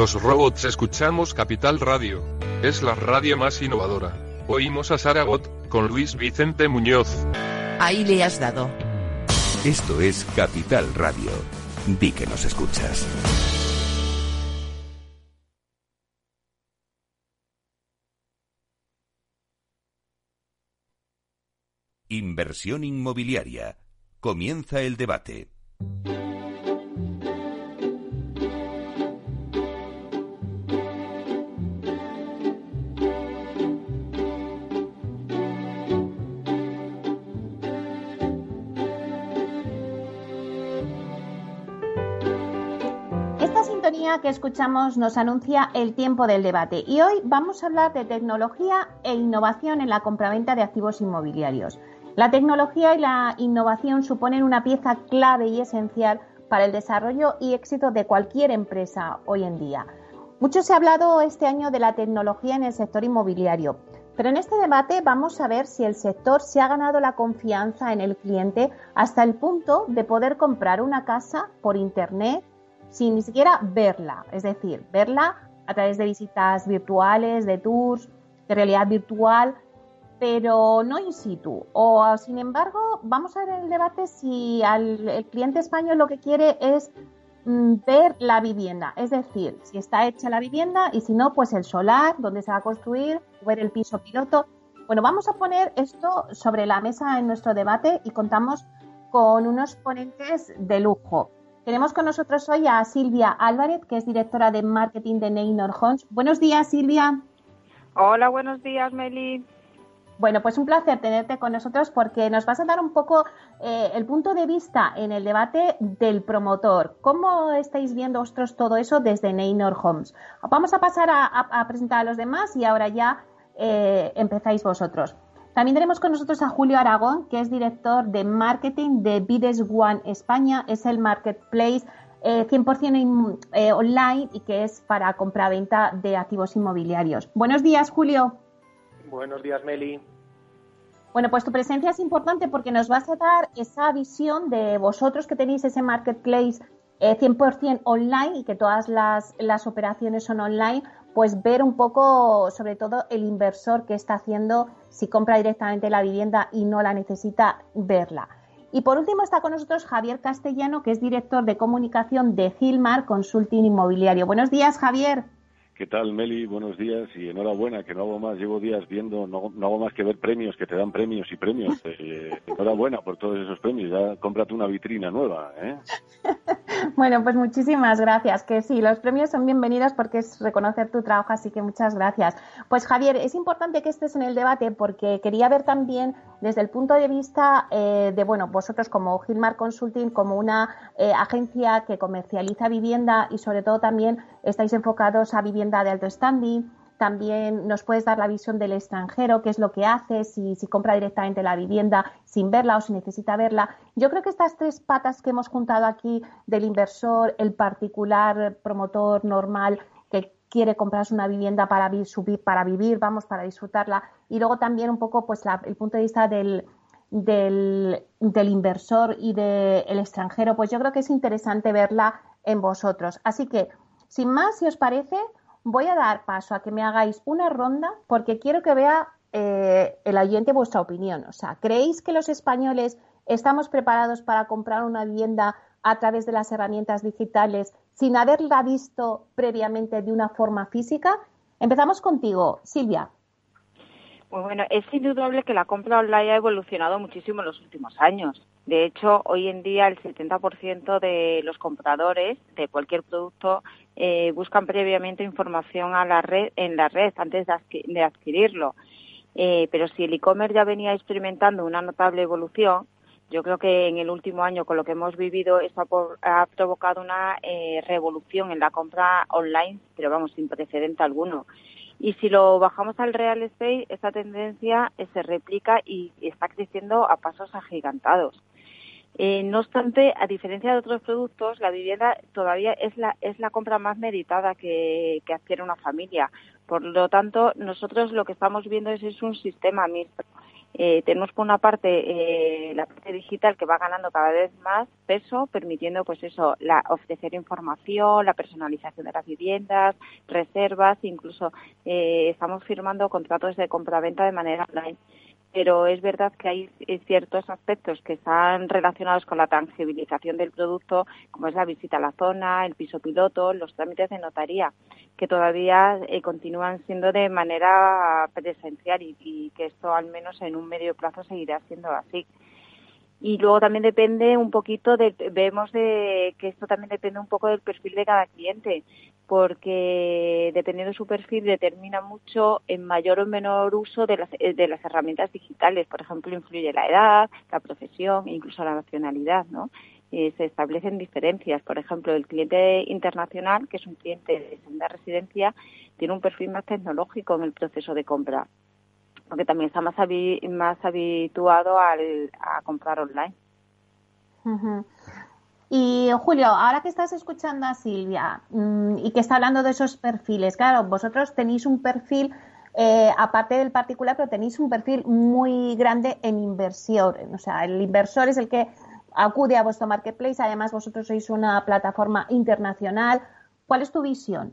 Los robots escuchamos Capital Radio. Es la radio más innovadora. Oímos a Saragot, con Luis Vicente Muñoz. Ahí le has dado. Esto es Capital Radio. Di que nos escuchas. Inversión inmobiliaria. Comienza el debate. Que escuchamos nos anuncia el tiempo del debate y hoy vamos a hablar de tecnología e innovación en la compraventa de activos inmobiliarios. La tecnología y la innovación suponen una pieza clave y esencial para el desarrollo y éxito de cualquier empresa hoy en día. Mucho se ha hablado este año de la tecnología en el sector inmobiliario, pero en este debate vamos a ver si el sector se ha ganado la confianza en el cliente hasta el punto de poder comprar una casa por Internet sin ni siquiera verla, es decir, verla a través de visitas virtuales, de tours, de realidad virtual, pero no in situ. O, sin embargo, vamos a ver el debate si al, el cliente español lo que quiere es mm, ver la vivienda, es decir, si está hecha la vivienda y si no, pues el solar, donde se va a construir, ver el piso piloto. Bueno, vamos a poner esto sobre la mesa en nuestro debate y contamos con unos ponentes de lujo. Tenemos con nosotros hoy a Silvia Álvarez, que es directora de marketing de Neynor Homes. Buenos días, Silvia. Hola, buenos días, Meli. Bueno, pues un placer tenerte con nosotros porque nos vas a dar un poco eh, el punto de vista en el debate del promotor. ¿Cómo estáis viendo vosotros todo eso desde Neynor Homes? Vamos a pasar a, presentar a los demás y ahora ya eh, empezáis vosotros. También tenemos con nosotros a Julio Aragón, que es director de marketing de Bides One España. Es el marketplace 100% eh, eh, online y que es para compra-venta de activos inmobiliarios. Buenos días, Julio. Buenos días, Meli. Bueno, pues tu presencia es importante porque nos vas a dar esa visión de vosotros que tenéis ese marketplace 100% eh, online y que todas las, las operaciones son online, pues ver un poco, sobre todo, el inversor que está haciendo si compra directamente la vivienda y no la necesita verla. Y por último está con nosotros Javier Castellano, que es director de comunicación de Gilmar Consulting Inmobiliario. Buenos días, Javier. ¿Qué tal, Meli? Buenos días y enhorabuena, que no hago más, llevo días viendo, no, hago más que ver premios, que te dan premios y premios. Eh, enhorabuena por todos esos premios, ya cómprate una vitrina nueva, ¿eh? bueno, pues muchísimas gracias, que sí, los premios son bienvenidos porque es reconocer tu trabajo, así que muchas gracias. Pues Javier, es importante que estés en el debate porque quería ver también desde el punto de vista eh, de, bueno, vosotros como Gilmar Consulting, como una eh, agencia que comercializa vivienda y sobre todo también estáis enfocados a vivienda de alto standing. También nos puedes dar la visión del extranjero, qué es lo que hace, si, compra directamente la vivienda sin verla o si necesita verla. Yo creo que estas tres patas que hemos juntado aquí del inversor, el particular promotor normal que quiere comprarse una vivienda para, vivir, vamos, para disfrutarla, y luego también un poco pues el punto de vista del, del inversor y del extranjero, pues yo creo que es interesante verla en vosotros. Así que, sin más, si os parece, voy a dar paso a que me hagáis una ronda porque quiero que vea eh, el oyente vuestra opinión. O sea, ¿creéis que los españoles estamos preparados para comprar una vivienda a través de las herramientas digitales sin haberla visto previamente de una forma física? Empezamos contigo, Silvia. Pues bueno, es indudable que la compra online ha evolucionado muchísimo en los últimos años. De hecho, hoy en día el 70% de los compradores de cualquier producto eh, buscan previamente información a la red, en la red antes de, adquirirlo. Eh, pero si el e-commerce ya venía experimentando una notable evolución, yo creo que en el último año, con lo que hemos vivido, esto ha, provocado una eh, revolución en la compra online, pero vamos, sin precedente alguno. Y si lo bajamos al real estate, esa tendencia eh, se replica y está creciendo a pasos agigantados. Eh, no obstante, a diferencia de otros productos, la vivienda todavía es la, es la compra más meditada que, que adquiere una familia. Por lo tanto, nosotros lo que estamos viendo es, es un sistema mixto eh, tenemos por una parte eh, la parte digital que va ganando cada vez más peso, permitiendo pues eso, la, ofrecer información, la personalización de las viviendas, reservas, incluso eh, estamos firmando contratos de compraventa de manera online pero es verdad que hay ciertos aspectos que están relacionados con la tangibilización del producto, como es la visita a la zona, el piso piloto, los trámites de notaría, que todavía eh, continúan siendo de manera presencial y, y que esto al menos en un medio plazo seguirá siendo así y luego también depende un poquito de vemos de que esto también depende un poco del perfil de cada cliente porque dependiendo de su perfil determina mucho en mayor o menor uso de las, de las herramientas digitales. Por ejemplo influye la edad la profesión e incluso la nacionalidad no eh, se establecen diferencias. Por ejemplo el cliente internacional que es un cliente de segunda residencia tiene un perfil más tecnológico en el proceso de compra porque también está más, más habituado al, a comprar online. Y Julio, ahora que estás escuchando a Silvia mm, y que está hablando de esos perfiles, claro, vosotros tenéis un perfil, eh, aparte del particular, pero tenéis un perfil muy grande en inversión. O sea, el inversor es el que acude a vuestro marketplace. Además, vosotros sois una plataforma internacional. ¿Cuál es tu visión?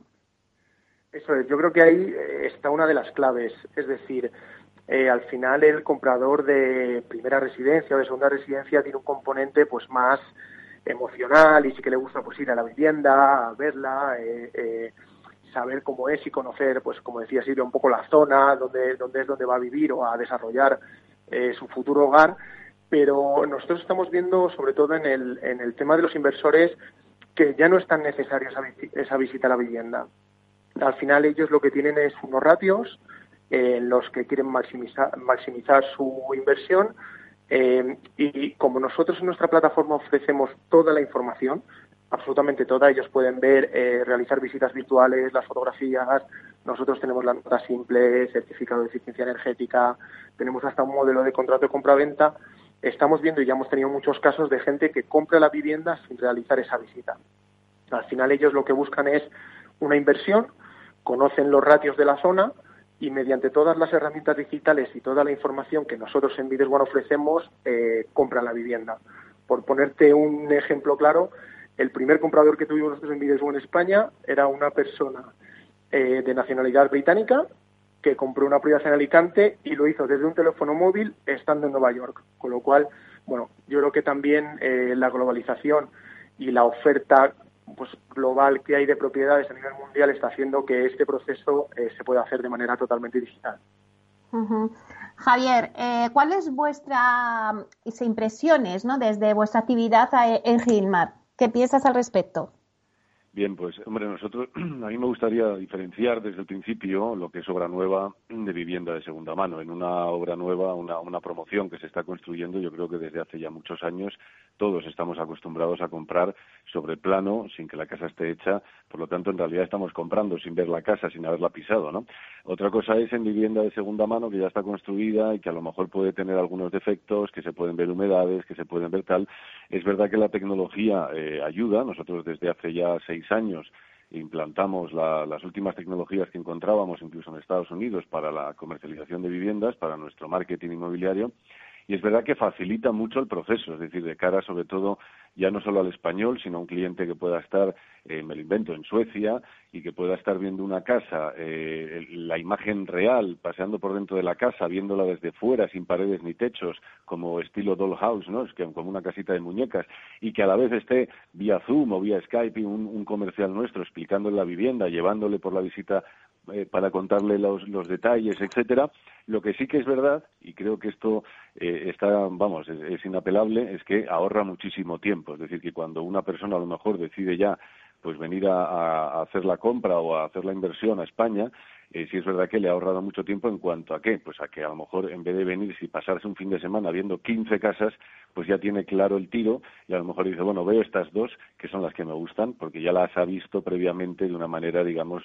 Eso es, yo creo que ahí eh, está una de las claves. Es decir, eh, al final el comprador de primera residencia o de segunda residencia tiene un componente pues más emocional y sí que le gusta pues ir a la vivienda, a verla, eh, eh, saber cómo es y conocer, pues como decía Silvia, un poco la zona donde, donde es donde va a vivir o a desarrollar su futuro hogar. Pero nosotros estamos viendo, sobre todo en el, en el tema de los inversores, que ya no es tan necesaria esa, esa visita a la vivienda. Al final ellos lo que tienen es unos ratios, en los que quieren maximizar, maximizar su inversión. Eh, y como nosotros en nuestra plataforma ofrecemos toda la información, absolutamente toda, ellos pueden ver, eh, realizar visitas virtuales, las fotografías, nosotros tenemos la nota simple, certificado de eficiencia energética, tenemos hasta un modelo de contrato de compra-venta. Estamos viendo y ya hemos tenido muchos casos de gente que compra la vivienda sin realizar esa visita. Al final ellos lo que buscan es una inversión, conocen los ratios de la zona, y mediante todas las herramientas digitales y toda la información que nosotros en Vides ofrecemos, eh, compran la vivienda. Por ponerte un ejemplo claro, el primer comprador que tuvimos nosotros en Vides en España era una persona eh, de nacionalidad británica que compró una propiedad en Alicante y lo hizo desde un teléfono móvil estando en Nueva York. Con lo cual, bueno, yo creo que también eh, la globalización y la oferta pues, global que hay de propiedades a nivel mundial está haciendo que este proceso eh, se pueda hacer de manera totalmente digital. Javier, eh, ¿cuáles vuestras impresiones ¿no? desde vuestra actividad en Gilmar? ¿Qué piensas al respecto? Bien, pues hombre, nosotros, a mí me gustaría diferenciar desde el principio lo que es obra nueva de vivienda de segunda mano. En una obra nueva, una, una promoción que se está construyendo, yo creo que desde hace ya muchos años todos estamos acostumbrados a comprar sobre plano sin que la casa esté hecha. Por lo tanto, en realidad estamos comprando sin ver la casa, sin haberla pisado, ¿no? Otra cosa es en vivienda de segunda mano que ya está construida y que a lo mejor puede tener algunos defectos, que se pueden ver humedades, que se pueden ver tal. Es verdad que la tecnología eh, ayuda. Nosotros desde hace ya seis años implantamos las últimas tecnologías que encontrábamos incluso en Estados Unidos para la comercialización de viviendas, para nuestro marketing inmobiliario. Y es verdad que facilita mucho el proceso, es decir, de cara sobre todo ya no solo al español, sino a un cliente que pueda estar, eh, me lo invento, en Suecia y que pueda estar viendo una casa, eh, la imagen real, paseando por dentro de la casa, viéndola desde fuera, sin paredes ni techos, como estilo dollhouse, ¿no? Es que como una casita de muñecas, y que a la vez esté vía Zoom o vía Skype un, un comercial nuestro explicándole la vivienda, llevándole por la visita eh, para contarle los, los detalles, etcétera, Lo que sí que es verdad, y creo que esto eh, está, vamos, es, inapelable, es que ahorra muchísimo tiempo. Es decir, que cuando una persona a lo mejor decide ya pues venir a, hacer la compra o a hacer la inversión a España, eh, sí es verdad que le ha ahorrado mucho tiempo en cuanto a qué, pues a que a lo mejor en vez de venir y pasarse un fin de semana viendo 15 casas, pues ya tiene claro el tiro y a lo mejor dice, bueno, veo estas dos que son las que me gustan porque ya las ha visto previamente de una manera, digamos,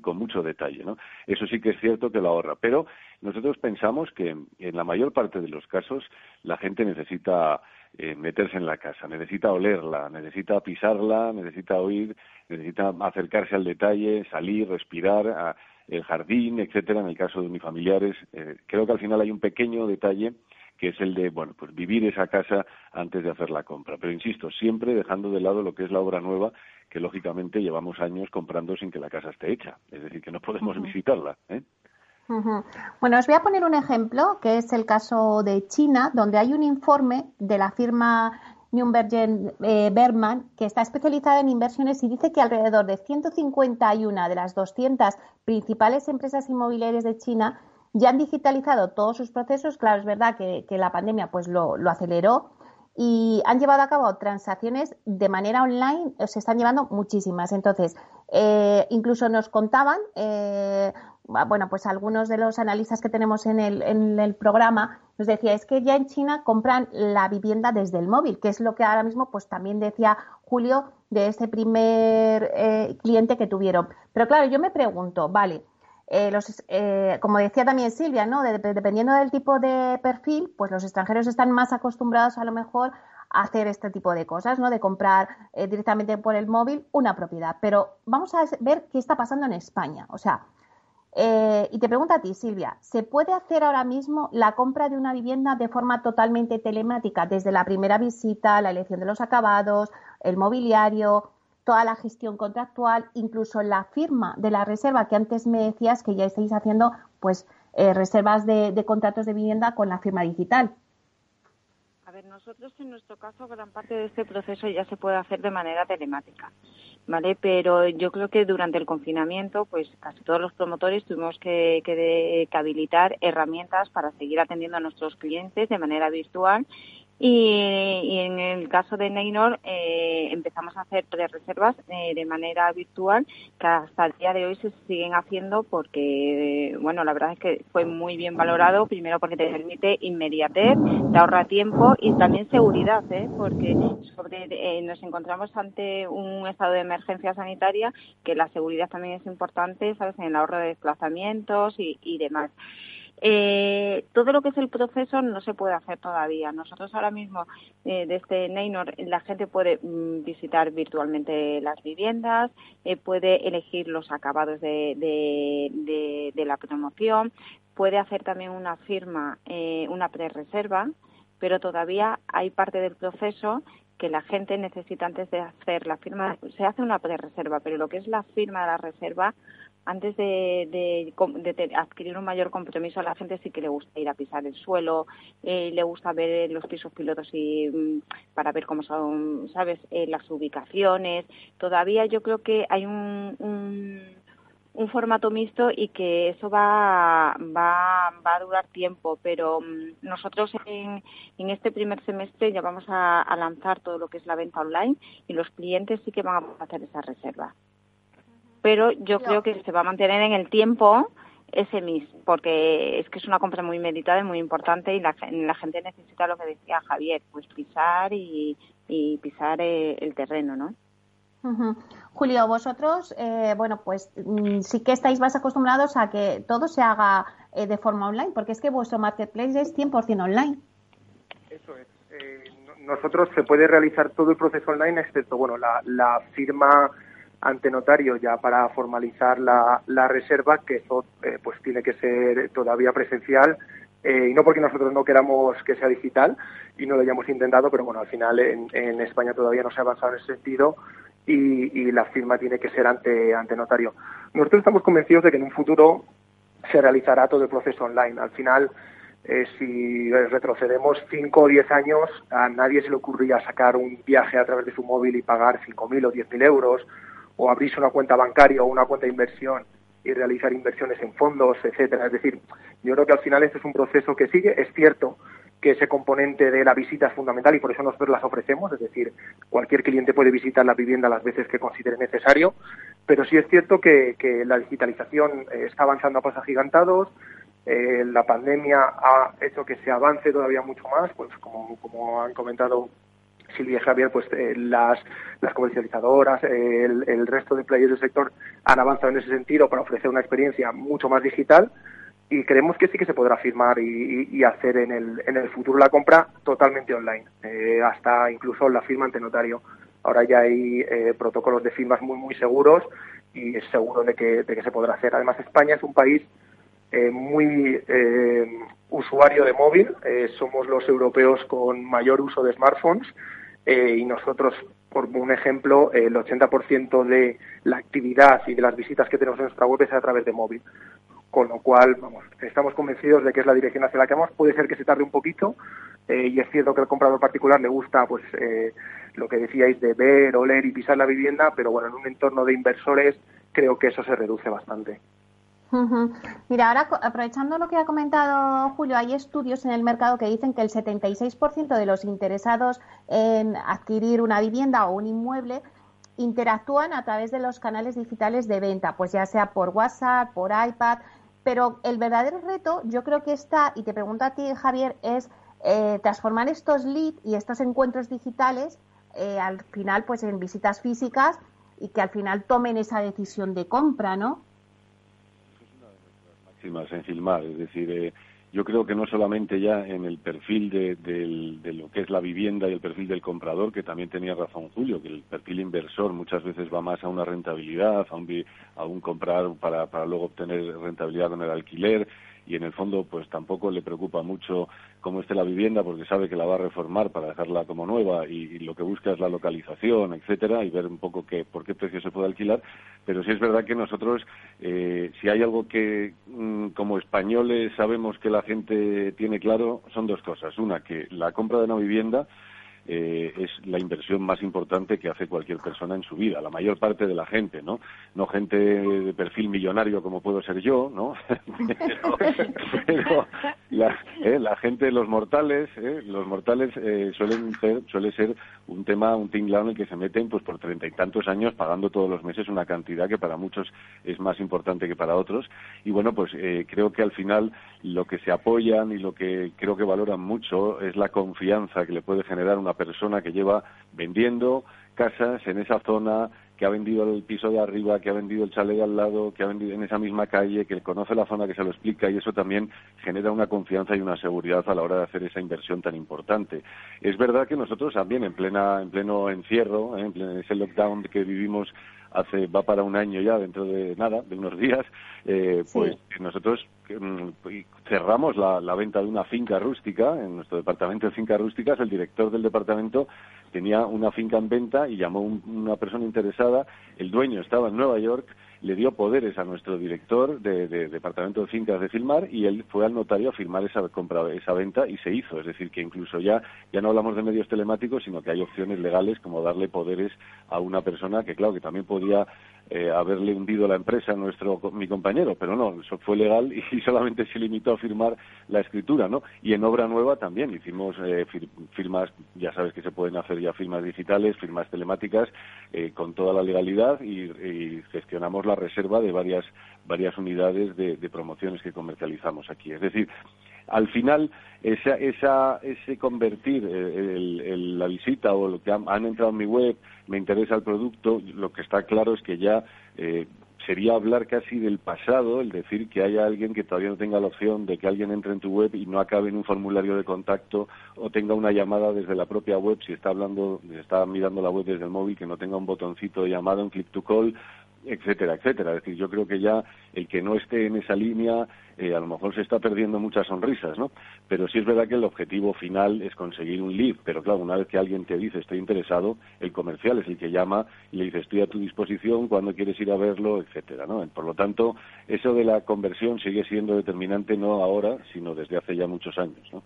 con mucho detalle, ¿no? Eso sí que es cierto que lo ahorra, pero nosotros pensamos que en la mayor parte de los casos la gente necesita eh, meterse en la casa, necesita olerla, necesita pisarla, necesita oír, necesita acercarse al detalle, salir, respirar, a el jardín, etcétera, en el caso de unifamiliares. Eh, creo que al final hay un pequeño detalle que es el de, bueno, pues vivir esa casa antes de hacer la compra. Pero insisto, siempre dejando de lado lo que es la obra nueva, que lógicamente llevamos años comprando sin que la casa esté hecha. Es decir, que no podemos visitarla. ¿eh? Bueno, os voy a poner un ejemplo, que es el caso de China, donde hay un informe de la firma Nürnberg eh, Berman, que está especializada en inversiones y dice que alrededor de 151 de las 200 principales empresas inmobiliarias de China ya han digitalizado todos sus procesos. Claro, es verdad que, la pandemia pues lo, aceleró y han llevado a cabo transacciones de manera online, se están llevando muchísimas. Entonces, eh, incluso nos contaban eh, bueno, pues algunos de los analistas que tenemos en el, en el programa nos decía, es que ya en China compran la vivienda desde el móvil, que es lo que ahora mismo, pues también decía Julio de ese primer eh, cliente que tuvieron. Pero claro, yo me pregunto, vale, eh, los, eh, como decía también Silvia, ¿no? dependiendo del tipo de perfil, pues los extranjeros están más acostumbrados a lo mejor a hacer este tipo de cosas, ¿no? De comprar directamente por el móvil una propiedad. Pero vamos a ver qué está pasando en España. O sea, eh, y te pregunto a ti, Silvia, ¿se puede hacer ahora mismo la compra de una vivienda de forma totalmente telemática, desde la primera visita, la elección de los acabados, el mobiliario, toda la gestión contractual, incluso la firma de la reserva, que antes me decías que ya estáis haciendo pues eh, reservas de contratos de vivienda con la firma digital? Ver, nosotros en nuestro caso gran parte de este proceso ya se puede hacer de manera telemática, ¿vale? Pero yo creo que durante el confinamiento, pues casi todos los promotores tuvimos que, que habilitar herramientas para seguir atendiendo a nuestros clientes de manera virtual y, en el caso de Neynor eh, empezamos a hacer pre-reservas eh, de manera virtual que hasta el día de hoy se siguen haciendo porque, bueno, la verdad es que fue muy bien valorado, primero porque te permite inmediatez, te ahorra tiempo y también seguridad, ¿eh? porque eh, nos encontramos ante un estado de emergencia sanitaria que la seguridad también es importante, ¿sabes?, en el ahorro de desplazamientos y, y demás. Eh, todo lo que es el proceso no se puede hacer todavía. Nosotros ahora mismo eh, desde Neynor la gente puede mm, visitar virtualmente las viviendas, eh, puede elegir los acabados de, de, la promoción, puede hacer también una firma, eh, una pre-reserva, pero todavía hay parte del proceso que la gente necesita antes de hacer la firma. Se hace una pre-reserva, pero lo que es la firma de la reserva antes de, adquirir un mayor compromiso a la gente sí que le gusta ir a pisar el suelo, eh, le gusta ver los pisos pilotos y mm, para ver cómo son, sabes, eh, las ubicaciones. Todavía yo creo que hay un, un, formato mixto y que eso va, va, va a durar tiempo, pero mm, nosotros en, en, este primer semestre ya vamos a, a lanzar todo lo que es la venta online y los clientes sí que van a hacer esa reserva pero yo creo que se va a mantener en el tiempo ese MIS, porque es que es una compra muy meditada y muy importante y la, gente necesita lo que decía Javier, pues pisar y, pisar eh, el terreno, ¿no? Julio, vosotros, eh, bueno, pues mm, sí que estáis más acostumbrados a que todo se haga eh, de forma online, porque es que vuestro marketplace es 100% online. Eso es. nosotros se puede realizar todo el proceso online, excepto, bueno, la, la firma ante notario ya para formalizar la, la reserva, que eso eh, pues tiene que ser todavía presencial eh, y no porque nosotros no queramos que sea digital y no lo hayamos intentado, pero bueno, al final en, en España todavía no se ha avanzado en ese sentido y, y, la firma tiene que ser ante, ante notario. Nosotros estamos convencidos de que en un futuro se realizará todo el proceso online. Al final, eh, si retrocedemos 5 o 10 años, a nadie se le ocurría sacar un viaje a través de su móvil y pagar 5.000 o 10.000 euros o abrirse una cuenta bancaria o una cuenta de inversión y realizar inversiones en fondos, etcétera. Es decir, yo creo que al final este es un proceso que sigue. Es cierto que ese componente de la visita es fundamental y por eso nosotros las ofrecemos, es decir, cualquier cliente puede visitar la vivienda las veces que considere necesario, pero sí es cierto que, la digitalización eh, está avanzando a pasos agigantados, eh, la pandemia ha hecho que se avance todavía mucho más, pues como, como han comentado Silvia y Javier, pues eh, las, las comercializadoras, el, el, resto de players del sector han avanzado en ese sentido para ofrecer una experiencia mucho más digital y creemos que sí que se podrá firmar y, hacer en el, en el futuro la compra totalmente online, eh, hasta incluso la firma ante notario. Ahora ya hay eh, protocolos de firmas muy, muy seguros y es seguro de que, de que se podrá hacer. Además, España es un país eh, muy usuario de móvil. somos los europeos con mayor uso de smartphones y nosotros, por un ejemplo, el 80% de la actividad y de las visitas que tenemos en nuestra web es a través de móvil con lo cual, vamos, estamos convencidos de que es la dirección hacia la que vamos. Puede ser que se tarde un poquito eh, y es cierto que al comprador particular le gusta, pues, eh, lo que decíais de ver, oler y pisar la vivienda, pero bueno, en un entorno de inversores creo que eso se reduce bastante. Mira, ahora aprovechando lo que ha comentado Julio, hay estudios en el mercado que dicen que el 76% de los interesados en adquirir una vivienda o un inmueble interactúan a través de los canales digitales de venta, pues ya sea por WhatsApp, por iPad, pero el verdadero reto, yo creo que está, y te pregunto a ti, Javier, es eh, transformar estos leads y estos encuentros digitales eh, al final pues en visitas físicas y que al final tomen esa decisión de compra, ¿no? De máximas en Filmar, es decir, eh, yo creo que no solamente ya en el perfil de, lo que es la vivienda y el perfil del comprador, que también tenía razón Julio, que el perfil inversor muchas veces va más a una rentabilidad, a un, a un comprar para, para luego obtener rentabilidad con el alquiler, y en el fondo pues tampoco le preocupa mucho cómo esté la vivienda porque sabe que la va a reformar para dejarla como nueva y, lo que busca es la localización, etcétera, y ver un poco qué, por qué precio se puede alquilar. Pero sí es verdad que nosotros, eh, si hay algo que mm, como españoles sabemos que la gente tiene claro, son dos cosas. Una, que la compra de una vivienda eh, es la inversión más importante que hace cualquier persona en su vida, la mayor parte de la gente, ¿no? No gente de perfil millonario como puedo ser yo, ¿no? pero, la, eh, la, gente, los mortales, eh, los mortales eh, suelen ser, suele ser un tema, un tinglado en el que se meten pues por treinta y tantos años pagando todos los meses una cantidad que para muchos es más importante que para otros. Y bueno, pues creo que al final lo que se apoyan y lo que creo que valoran mucho es la confianza que le puede generar una persona que lleva vendiendo casas en esa zona, que ha vendido el piso de arriba, que ha vendido el chalet de al lado, que ha vendido en esa misma calle, que conoce la zona, que se lo explica y eso también genera una confianza y una seguridad a la hora de hacer esa inversión tan importante. Es verdad que nosotros también en plena en pleno encierro, ¿eh? en ese lockdown que vivimos hace va para un año ya dentro de nada de unos días eh, pues nosotros cerramos la, venta de una finca rústica en nuestro departamento de fincas rústicas el director del departamento tenía una finca en venta y llamó a una persona interesada el dueño estaba en Nueva York le dio poderes a nuestro director de, departamento de fincas de Filmar y él fue al notario a firmar esa compra, esa venta y se hizo. Es decir, que incluso ya, ya no hablamos de medios telemáticos, sino que hay opciones legales como darle poderes a una persona que, claro, que también podía eh, haberle hundido la empresa nuestro mi compañero, pero no, eso fue legal y solamente se limitó a firmar la escritura, ¿no? Y en obra nueva también hicimos eh, firmas, ya sabes que se pueden hacer ya firmas digitales, firmas telemáticas, eh, con toda la legalidad y, gestionamos la reserva de varias varias unidades de, promociones que comercializamos aquí. Es decir, al final esa, esa, ese convertir la visita o lo que han, entrado en mi web, me interesa el producto, lo que está claro es que ya eh, sería hablar casi del pasado, el decir que haya alguien que todavía no tenga la opción de que alguien entre en tu web y no acabe en un formulario de contacto o tenga una llamada desde la propia web, si está hablando, está mirando la web desde el móvil, que no tenga un botoncito de llamada, un click to call, etcétera, etcétera. Es decir, yo creo que ya el que no esté en esa línea eh, a lo mejor se está perdiendo muchas sonrisas, ¿no? Pero sí es verdad que el objetivo final es conseguir un lead, pero claro, una vez que alguien te dice estoy interesado, el comercial es el que llama y le dice estoy a tu disposición, cuando quieres ir a verlo, etcétera, ¿no? Por lo tanto, eso de la conversión sigue siendo determinante no ahora, sino desde hace ya muchos años, ¿no?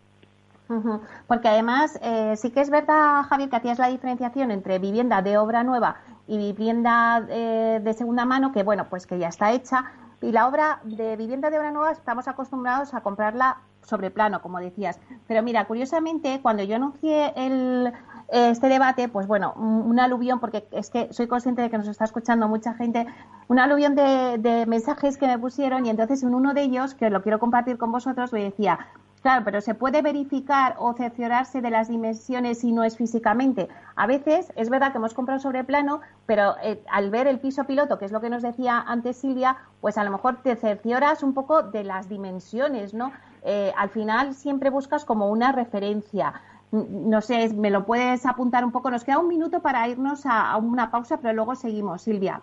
Porque además eh, sí que es verdad, Javier, que hacías la diferenciación entre vivienda de obra nueva y vivienda eh, de segunda mano, que bueno, pues que ya está hecha, Y la obra de vivienda de obra nueva estamos acostumbrados a comprarla sobre plano, como decías. Pero mira, curiosamente, cuando yo anuncié el, este debate, pues bueno, un aluvión, porque es que soy consciente de que nos está escuchando mucha gente, un aluvión de, de mensajes que me pusieron y entonces en uno de ellos, que lo quiero compartir con vosotros, me decía, Claro, pero se puede verificar o cerciorarse de las dimensiones si no es físicamente. A veces es verdad que hemos comprado sobre plano, pero eh, al ver el piso piloto, que es lo que nos decía antes Silvia, pues a lo mejor te cercioras un poco de las dimensiones, ¿no? Eh, al final siempre buscas como una referencia. No sé, me lo puedes apuntar un poco. Nos queda un minuto para irnos a, una pausa, pero luego seguimos, Silvia.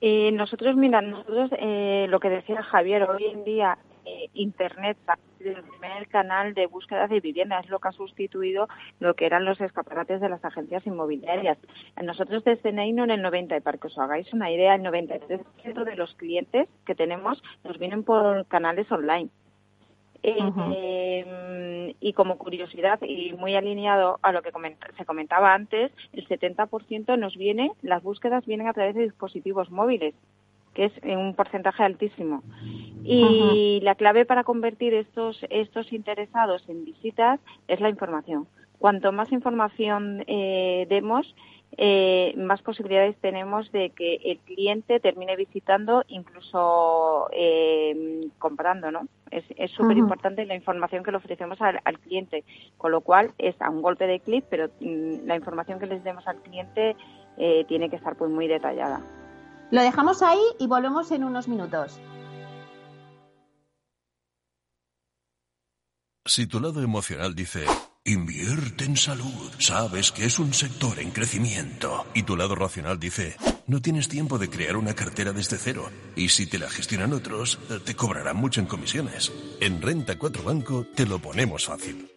Eh, nosotros, mira, nosotros lo que decía Javier, hoy en día eh, Internet el primer canal de búsqueda de vivienda, es lo que ha sustituido lo que eran los escaparates de las agencias inmobiliarias. Nosotros desde Neino en el 90, y para que os hagáis una idea, el 93% de los clientes que tenemos nos vienen por canales online. Eh, y como curiosidad y muy alineado a lo que se comentaba antes, el 70% nos viene, las búsquedas vienen a través de dispositivos móviles que es un porcentaje altísimo. Y la clave para convertir estos, estos interesados en visitas es la información. Cuanto más información eh, demos, eh, más posibilidades tenemos de que el cliente termine visitando, incluso eh, comprando, ¿no? Es súper importante la información que le ofrecemos al, cliente, con lo cual es a un golpe de clic, pero mm, la información que les demos al cliente tiene que estar pues muy detallada. Lo dejamos ahí y volvemos en unos minutos. Si tu lado emocional dice, invierte en salud, sabes que es un sector en crecimiento, y tu lado racional dice, no tienes tiempo de crear una cartera desde cero. Y si te la gestionan otros, te cobrarán mucho en comisiones. En Renta 4 Banco te lo ponemos fácil.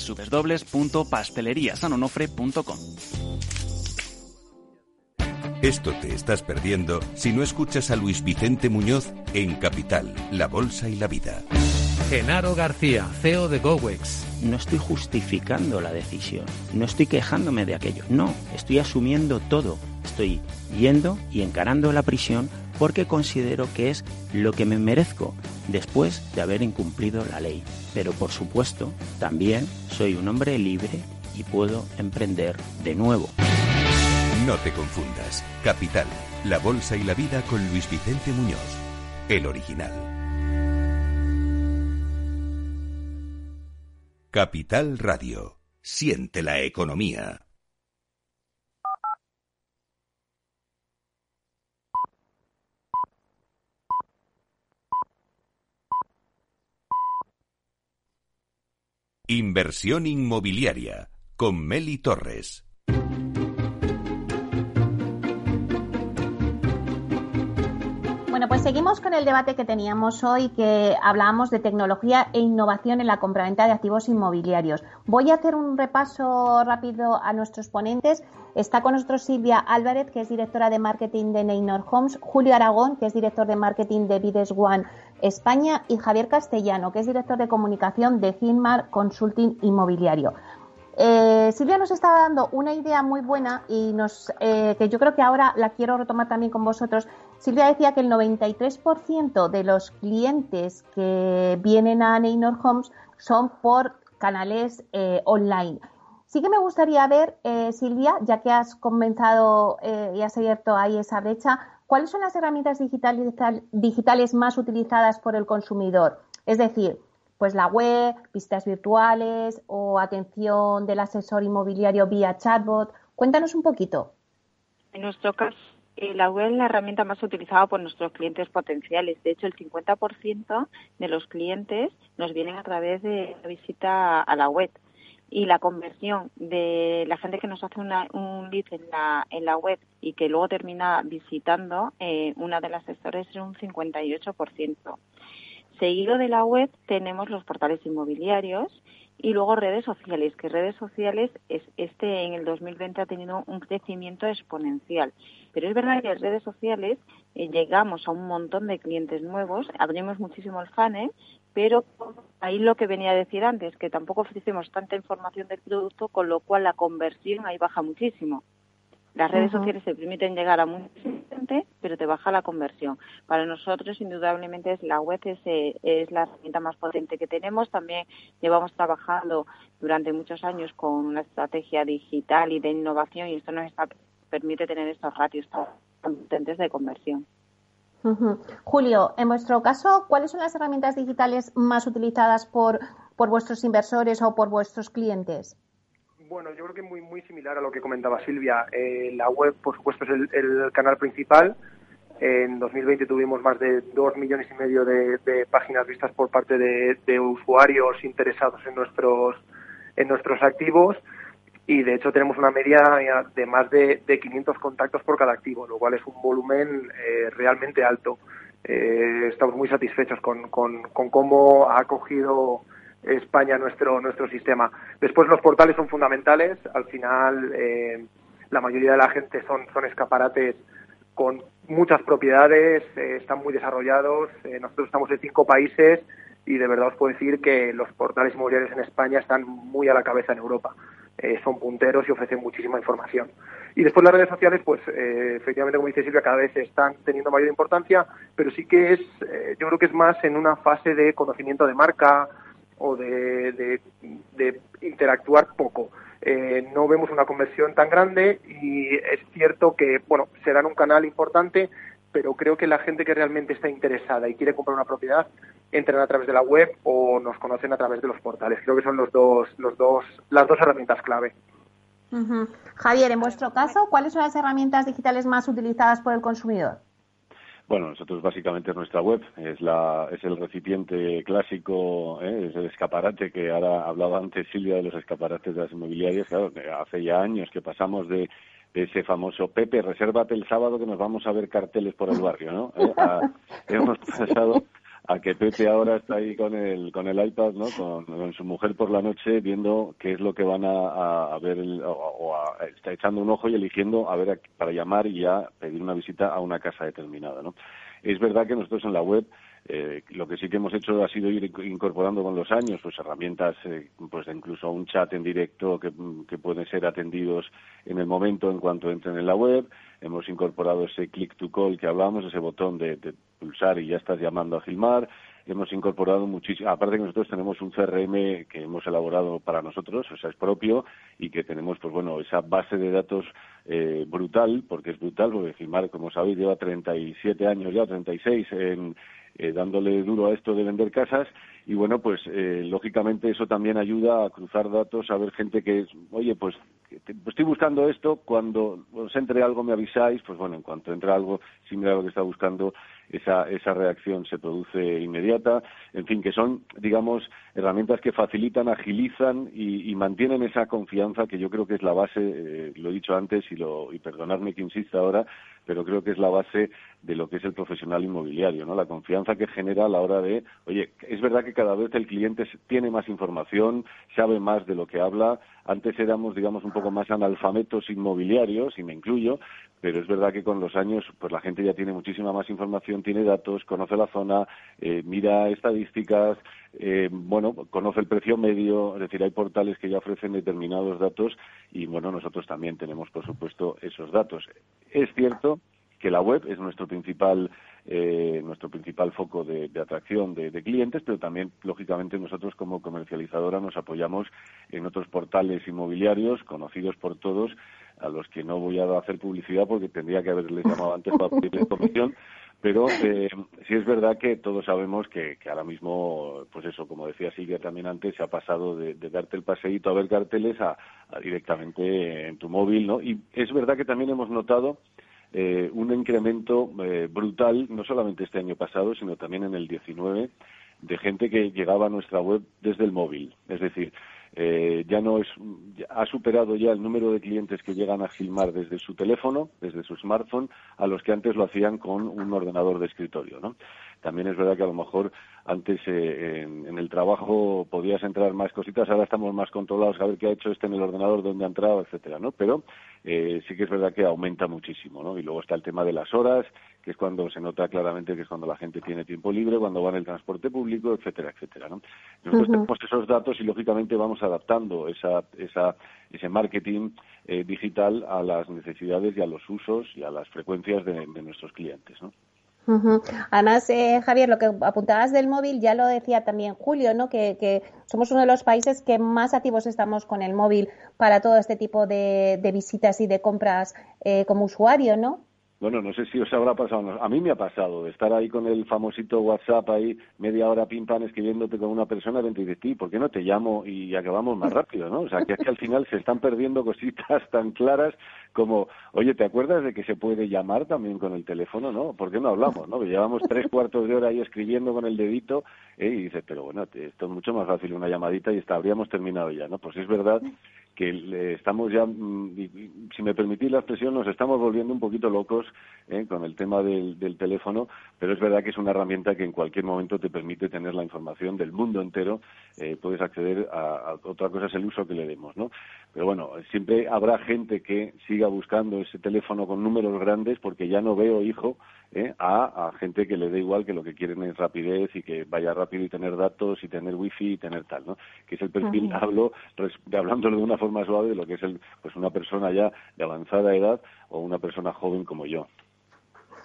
www.pasteleriasanonofre.com. Esto te estás perdiendo si no escuchas a Luis Vicente Muñoz en Capital, La Bolsa y la Vida. Genaro García, CEO de GoWex. No estoy justificando la decisión, no estoy quejándome de aquello, no, estoy asumiendo todo. Estoy yendo y encarando la prisión porque considero que es lo que me merezco después de haber incumplido la ley. Pero por supuesto, también soy un hombre libre y puedo emprender de nuevo. No te confundas. Capital, la bolsa y la vida con Luis Vicente Muñoz, el original. Capital Radio. Siente la economía. Inversión inmobiliaria con Meli Torres. Bueno, pues seguimos con el debate que teníamos hoy, que hablábamos de tecnología e innovación en la compraventa de activos inmobiliarios. Voy a hacer un repaso rápido a nuestros ponentes. Está con nosotros Silvia Álvarez, que es directora de marketing de Neynor Homes, Julio Aragón, que es director de marketing de Vides One España, y Javier Castellano, que es director de comunicación de Finmar Consulting Inmobiliario. Eh, Silvia nos está dando una idea muy buena y nos, eh, que yo creo que ahora la quiero retomar también con vosotros. Silvia decía que el 93% de los clientes que vienen a Neynor Homes son por canales eh, online. Sí que me gustaría ver, Silvia, ya que has comenzado y has abierto ahí esa brecha, ¿cuáles son las herramientas digitales, más utilizadas por el consumidor? Es decir, pues la web, visitas virtuales o atención del asesor inmobiliario vía chatbot. Cuéntanos un poquito. En nuestro caso, eh, la web es la herramienta más utilizada por nuestros clientes potenciales. De hecho, el 50% de los clientes nos vienen a través de la visita a la web. Y la conversión de la gente que nos hace un lead en la, en la web y que luego termina visitando eh, una de las asesores es un 58%. Seguido de la web tenemos los portales inmobiliarios y luego redes sociales, que redes sociales es, este en el 2020 ha tenido un crecimiento exponencial. Pero es verdad que en redes sociales eh, llegamos a un montón de clientes nuevos, abrimos muchísimo el funnel, pero ahí lo que venía a decir antes, que tampoco ofrecemos tanta información del producto, con lo cual la conversión ahí baja muchísimo. Las redes sociales te permiten llegar a mucha gente, pero te baja la conversión. Para nosotros, indudablemente, es la web es, eh, es la herramienta más potente que tenemos. También llevamos trabajando durante muchos años con una estrategia digital y de innovación y esto nos permite tener estos ratios tan potentes de conversión. Julio, en vuestro caso, ¿cuáles son las herramientas digitales más utilizadas por, por vuestros inversores o por vuestros clientes? Bueno, yo creo que muy muy similar a lo que comentaba Silvia. Eh, la web, por supuesto, es el, canal principal. En 2020 tuvimos más de dos millones y medio de, páginas vistas por parte de, usuarios interesados en nuestros en nuestros activos y de hecho tenemos una media de más de, 500 contactos por cada activo, lo cual es un volumen eh, realmente alto. Eh, estamos muy satisfechos con, cómo ha acogido España nuestro, nuestro sistema. Después los portales son fundamentales. Al final eh, la mayoría de la gente son, son escaparates con muchas propiedades, eh, están muy desarrollados. Eh, nosotros estamos en cinco países y de verdad os puedo decir que los portales inmobiliarios en España están muy a la cabeza en Europa. Son punteros y ofrecen muchísima información. Y después las redes sociales, pues efectivamente, como dice Silvia, cada vez están teniendo mayor importancia, pero sí que es, yo creo que es más en una fase de conocimiento de marca, o de, interactuar poco. Eh, no vemos una conversión tan grande y es cierto que, bueno, serán un canal importante, pero creo que la gente que realmente está interesada y quiere comprar una propiedad entran a través de la web o nos conocen a través de los portales. Creo que son los dos, los dos, las dos herramientas clave. Javier, en vuestro caso, ¿cuáles son las herramientas digitales más utilizadas por el consumidor? Bueno, nosotros básicamente es nuestra web, es, la, es el recipiente clásico, ¿eh? es el escaparate que ahora hablaba antes Silvia de los escaparates de las inmobiliarias. Claro, hace ya años que pasamos de, ese famoso Pepe, resérvate el sábado que nos vamos a ver carteles por el barrio, ¿no? ¿Eh? hemos pasado a que Pepe ahora está ahí con el, con el iPad, ¿no? Con, su mujer por la noche viendo qué es lo que van a, ver, o, está echando un ojo y eligiendo a ver para llamar y ya pedir una visita a una casa determinada, ¿no? Es verdad que nosotros en la web eh, lo que sí que hemos hecho ha sido ir incorporando con los años pues herramientas eh, pues incluso un chat en directo que, que, pueden ser atendidos en el momento en cuanto entren en la web. Hemos incorporado ese click to call que hablamos ese botón de, de pulsar y ya estás llamando a Gilmar hemos incorporado muchísimo, aparte que nosotros tenemos un CRM que hemos elaborado para nosotros, o sea, es propio y que tenemos, pues bueno, esa base de datos eh, brutal, porque es brutal, porque Gilmar, como sabéis, lleva 37 años ya, 36 en, eh, dándole duro a esto de vender casas. Y bueno pues eh, lógicamente eso también ayuda a cruzar datos a ver gente que oye pues, pues estoy buscando esto cuando os entre algo me avisáis pues bueno en cuanto entra algo similar a lo que está buscando esa esa reacción se produce inmediata. En fin que son digamos herramientas que facilitan, agilizan y, mantienen esa confianza que yo creo que es la base, eh, lo he dicho antes y, lo, y perdonadme que insista ahora, pero creo que es la base de lo que es el profesional inmobiliario, ¿no? La confianza que genera a la hora de, oye, es verdad que cada vez el cliente tiene más información, sabe más de lo que habla. Antes éramos, digamos, un poco más analfabetos inmobiliarios, y me incluyo, pero es verdad que con los años, pues la gente ya tiene muchísima más información, tiene datos, conoce la zona, eh, mira estadísticas, eh, bueno, conoce el precio medio, es decir, hay portales que ya ofrecen determinados datos y, bueno, nosotros también tenemos, por supuesto, esos datos. Es cierto que la web es nuestro principal eh, nuestro principal foco de, atracción de, clientes, pero también, lógicamente, nosotros como comercializadora nos apoyamos en otros portales inmobiliarios conocidos por todos, a los que no voy a hacer publicidad porque tendría que haberles llamado antes para pedirles comisión, pero eh, sí es verdad que todos sabemos que, ahora mismo, pues eso, como decía Silvia también antes, se ha pasado de, darte el paseíto a ver carteles a, directamente en tu móvil, ¿no? Y es verdad que también hemos notado eh, un incremento eh, brutal, no solamente este año pasado, sino también en el 19, de gente que llegaba a nuestra web desde el móvil. Es decir, eh, ya no es, ha superado ya el número de clientes que llegan a filmar desde su teléfono, desde su smartphone, a los que antes lo hacían con un ordenador de escritorio, ¿no? También es verdad que a lo mejor antes eh, en, el trabajo podías entrar más cositas, ahora estamos más controlados a ver qué ha hecho este en el ordenador, dónde ha entrado, etcétera, ¿no? Pero eh, sí que es verdad que aumenta muchísimo, ¿no? Y luego está el tema de las horas, que es cuando se nota claramente que es cuando la gente tiene tiempo libre, cuando va en el transporte público, etcétera, etcétera, ¿no? Nosotros tenemos esos datos y lógicamente vamos adaptando esa, esa, ese marketing eh, digital a las necesidades y a los usos y a las frecuencias de, de nuestros clientes, ¿no? Además, eh, Javier, lo que apuntabas del móvil ya lo decía también Julio, ¿no? Que, somos uno de los países que más activos estamos con el móvil para todo este tipo de, visitas y de compras eh, como usuario, ¿no? Bueno, no sé si os habrá pasado. A mí me ha pasado estar ahí con el famosito WhatsApp ahí media hora pim pam escribiéndote con una persona dentro de ti, ¿por qué no te llamo y acabamos más rápido, no? O sea, que es que al final se están perdiendo cositas tan claras como, oye, ¿te acuerdas de que se puede llamar también con el teléfono, no? ¿Por qué no hablamos, no? llevamos tres cuartos de hora ahí escribiendo con el dedito ¿eh? y dices, pero bueno, esto es mucho más fácil una llamadita y está, habríamos terminado ya, ¿no? Pues es verdad que estamos ya, mm, si me permitís la expresión, nos estamos volviendo un poquito locos ¿eh? con el tema del, teléfono, pero es verdad que es una herramienta que en cualquier momento te permite tener la información del mundo entero, eh, puedes acceder a, otra cosa es el uso que le demos, ¿no? Pero bueno, siempre habrá gente que siga buscando ese teléfono con números grandes porque ya no veo, hijo, ¿eh? a, gente que le dé igual que lo que quieren es rapidez y que vaya rápido y tener datos y tener wifi y tener tal, ¿no? Que es el perfil, hablo, hablándolo de una forma suave de lo que es el, pues una persona ya de avanzada edad o una persona joven como yo.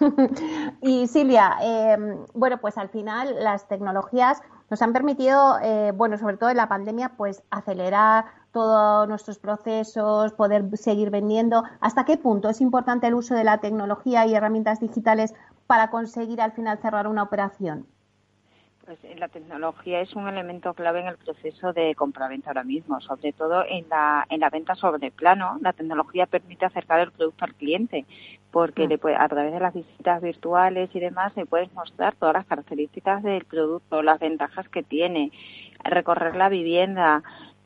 y Silvia, eh, bueno, pues al final las tecnologías nos han permitido, eh, bueno, sobre todo en la pandemia, pues acelerar todos nuestros procesos, poder seguir vendiendo. ¿Hasta qué punto es importante el uso de la tecnología y herramientas digitales para conseguir al final cerrar una operación? Pues eh, la tecnología es un elemento clave en el proceso de compraventa ahora mismo, sobre todo en la, en la venta sobre plano. La tecnología permite acercar el producto al cliente, porque mm. a través de las visitas virtuales y demás se puedes mostrar todas las características del producto, las ventajas que tiene, recorrer la vivienda,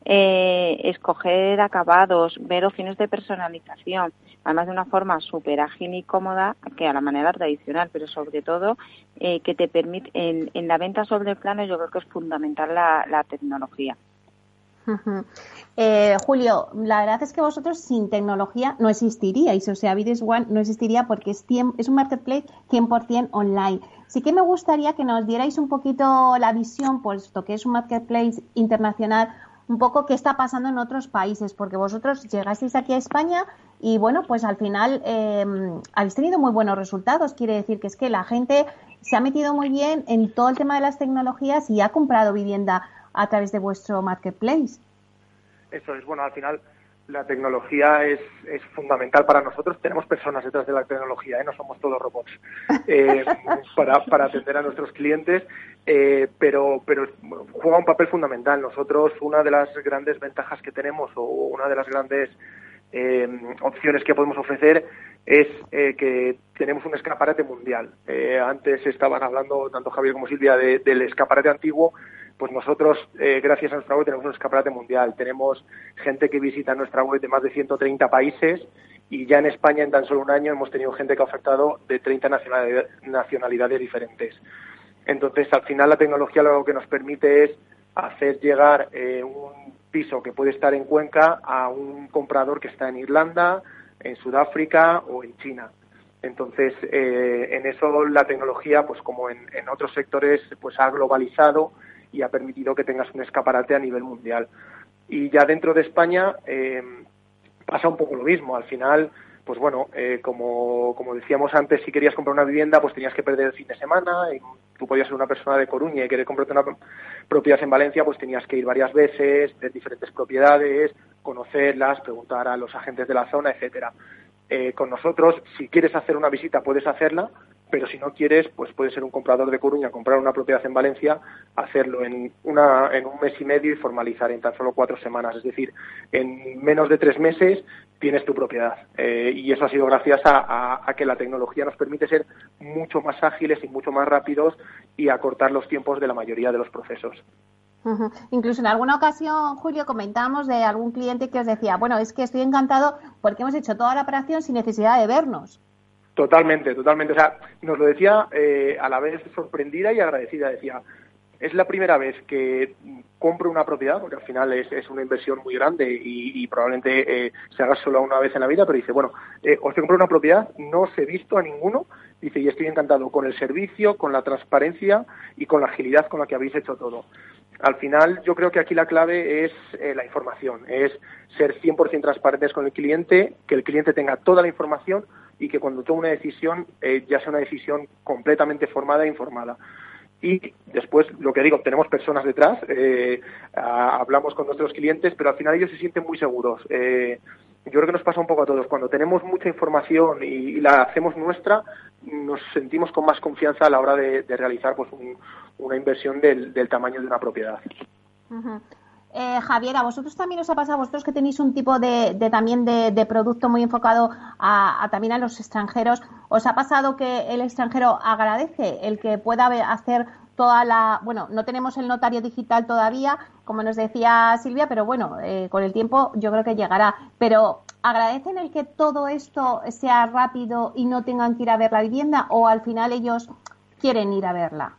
eh, escoger acabados, ver opciones de personalización, además de una forma súper ágil y cómoda que a la manera tradicional, pero sobre todo eh, que te permite, en, la venta sobre el plano yo creo que es fundamental la, tecnología. Eh, Julio, la verdad es que vosotros sin tecnología no existiríais, o sea, Vides One no existiría porque es, es un marketplace 100% online. Sí que me gustaría que nos dierais un poquito la visión, puesto que es un marketplace internacional, un poco qué está pasando en otros países, porque vosotros llegasteis aquí a España y bueno, pues al final eh, habéis tenido muy buenos resultados. Quiere decir que es que la gente se ha metido muy bien en todo el tema de las tecnologías y ha comprado vivienda a través de vuestro marketplace. Eso es, bueno, al final la tecnología es, es, fundamental para nosotros. Tenemos personas detrás de la tecnología, ¿eh? no somos todos robots, eh, para, para, atender a nuestros clientes, eh, pero, pero juega un papel fundamental. Nosotros, una de las grandes ventajas que tenemos o una de las grandes eh, opciones que podemos ofrecer es eh, que tenemos un escaparate mundial. Eh, antes estaban hablando tanto Javier como Silvia del escaparate antiguo, pues nosotros, eh, gracias a nuestra web, tenemos un escaparate mundial. Tenemos gente que visita nuestra web de más de 130 países y ya en España en tan solo un año hemos tenido gente que ha ofertado de 30 nacionalidades diferentes. Entonces, al final la tecnología lo que nos permite es hacer llegar eh, un piso que puede estar en Cuenca a un comprador que está en Irlanda, en Sudáfrica o en China. Entonces, eh, en eso la tecnología, pues como en, otros sectores, pues ha globalizado y ha permitido que tengas un escaparate a nivel mundial. Y ya dentro de España eh, pasa un poco lo mismo. Al final, pues bueno, eh, como, como decíamos antes, si querías comprar una vivienda, pues tenías que perder el fin de semana. Y tú podías ser una persona de Coruña y querer comprarte una propiedad en Valencia, pues tenías que ir varias veces, de diferentes propiedades, conocerlas, preguntar a los agentes de la zona, etcétera. Eh, con nosotros, si quieres hacer una visita, puedes hacerla, pero si no quieres, pues puedes ser un comprador de Coruña, comprar una propiedad en Valencia, hacerlo en, una, en un mes y medio y formalizar en tan solo cuatro semanas. Es decir, en menos de tres meses tienes tu propiedad. Eh, y eso ha sido gracias a, que la tecnología nos permite ser mucho más ágiles y mucho más rápidos y acortar los tiempos de la mayoría de los procesos. Incluso en alguna ocasión, Julio, comentábamos de algún cliente que os decía, bueno, es que estoy encantado porque hemos hecho toda la operación sin necesidad de vernos. Totalmente, totalmente. O sea, nos lo decía eh, a la vez sorprendida y agradecida. Decía, es la primera vez que compro una propiedad, porque al final es, una inversión muy grande y, probablemente eh, se haga solo una vez en la vida, pero dice, bueno, eh, os he comprado una propiedad, no os he visto a ninguno, dice, y estoy encantado con el servicio, con la transparencia y con la agilidad con la que habéis hecho todo al final yo creo que aquí la clave es eh, la información, es ser 100% transparentes con el cliente, que el cliente tenga toda la información y que cuando tome una decisión eh, ya sea una decisión completamente formada e informada. Y después, lo que digo, tenemos personas detrás, eh, hablamos con nuestros clientes, pero al final ellos se sienten muy seguros. yo creo que nos pasa un poco a todos. Cuando tenemos mucha información y, la hacemos nuestra, nos sentimos con más confianza a la hora de, de realizar pues, un, una inversión del, del tamaño de una propiedad. Eh, Javier, ¿a vosotros también os ha pasado, vosotros que tenéis un tipo de, también de, producto muy enfocado a, también a los extranjeros, ¿os ha pasado que el extranjero agradece el que pueda hacer toda la, bueno, no tenemos el notario digital todavía, como nos decía Silvia, pero bueno, eh, con el tiempo yo creo que llegará. Pero ¿agradecen el que todo esto sea rápido y no tengan que ir a ver la vivienda o al final ellos quieren ir a verla?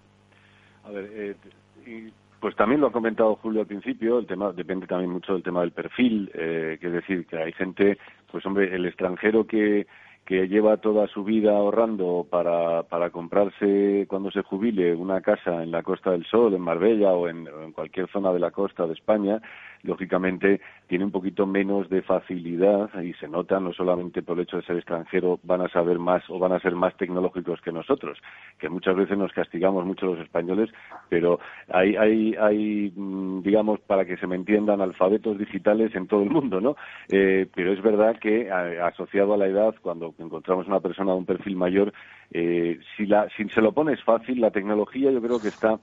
A ver, eh, pues también lo ha comentado Julio al principio, el tema depende también mucho del tema del perfil, eh, que es decir, que hay gente, pues hombre, el extranjero que, que lleva toda su vida ahorrando para, para comprarse cuando se jubile una casa en la Costa del Sol, en Marbella o en, en cualquier zona de la costa de España, lógicamente tiene un poquito menos de facilidad y se nota no solamente por el hecho de ser extranjero van a saber más o van a ser más tecnológicos que nosotros, que muchas veces nos castigamos mucho los españoles, pero hay, hay, hay mm, digamos, para que se me entiendan, alfabetos digitales en todo el mundo, ¿no? Eh, pero es verdad que asociado a la edad, cuando encontramos una persona de un perfil mayor, eh, si, la, si se lo pones fácil, la tecnología yo creo que está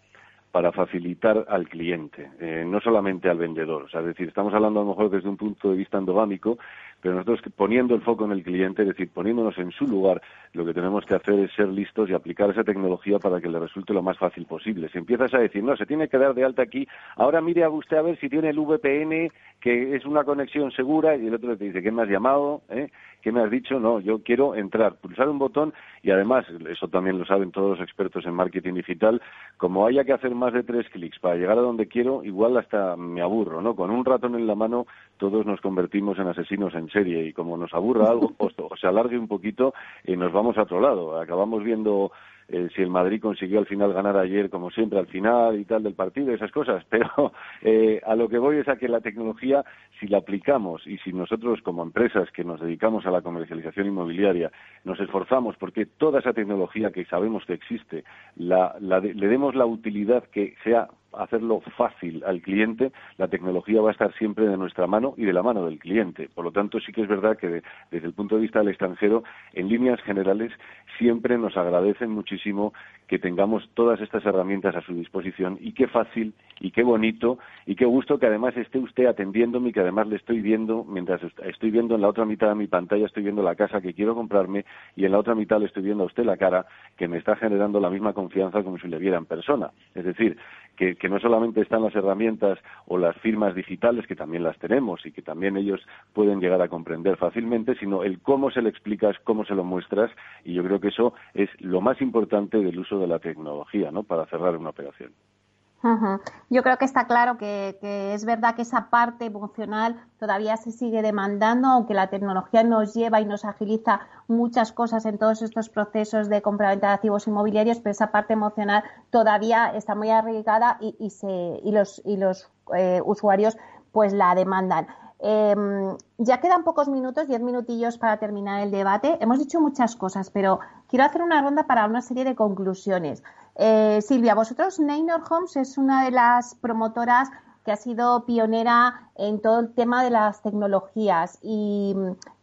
para facilitar al cliente, eh, no solamente al vendedor. O sea, es decir, estamos hablando a lo mejor desde un punto de vista endogámico, pero nosotros poniendo el foco en el cliente, es decir, poniéndonos en su lugar, lo que tenemos que hacer es ser listos y aplicar esa tecnología para que le resulte lo más fácil posible. Si empiezas a decir, no, se tiene que dar de alta aquí, ahora mire a usted a ver si tiene el VPN, que es una conexión segura, y el otro te dice, ¿qué me has llamado? ¿Eh? ¿Qué me has dicho? No, yo quiero entrar, pulsar un botón y además, eso también lo saben todos los expertos en marketing digital, como haya que hacer más de tres clics para llegar a donde quiero, igual hasta me aburro, ¿no? Con un ratón en la mano todos nos convertimos en asesinos en serie y como nos aburra algo o, se alargue un poquito, eh, nos vamos a otro lado. Acabamos viendo eh, si el Madrid consiguió al final ganar ayer, como siempre, al final y tal del partido, esas cosas. Pero eh, a lo que voy es a que la tecnología, si la aplicamos y si nosotros como empresas que nos dedicamos a la comercialización inmobiliaria nos esforzamos porque toda esa tecnología que sabemos que existe la, le demos la utilidad que sea hacerlo fácil al cliente, la tecnología va a estar siempre de nuestra mano y de la mano del cliente. Por lo tanto, sí que es verdad que desde el punto de vista del extranjero, en líneas generales, siempre nos agradecen muchísimo que tengamos todas estas herramientas a su disposición y qué fácil y qué bonito y qué gusto que además esté usted atendiéndome y que además le estoy viendo mientras estoy viendo en la otra mitad de mi pantalla estoy viendo la casa que quiero comprarme y en la otra mitad le estoy viendo a usted la cara que me está generando la misma confianza como si le viera en persona. Es decir, que, que no solamente están las herramientas o las firmas digitales, que también las tenemos y que también ellos pueden llegar a comprender fácilmente, sino el cómo se le explicas, cómo se lo muestras, y yo creo que eso es lo más importante del uso de la tecnología, ¿no? Para cerrar una operación. Yo creo que está claro que, es verdad que esa parte emocional todavía se sigue demandando, aunque la tecnología nos lleva y nos agiliza muchas cosas en todos estos procesos de compra-venta de activos inmobiliarios, pero esa parte emocional todavía está muy arraigada y, los, eh, usuarios pues la demandan. Em, ya quedan pocos minutos, diez minutillos para terminar el debate. Hemos dicho muchas cosas, pero quiero hacer una ronda para una serie de conclusiones. Eh, Silvia, vosotros, Neynor Homes es una de las promotoras que ha sido pionera en todo el tema de las tecnologías y,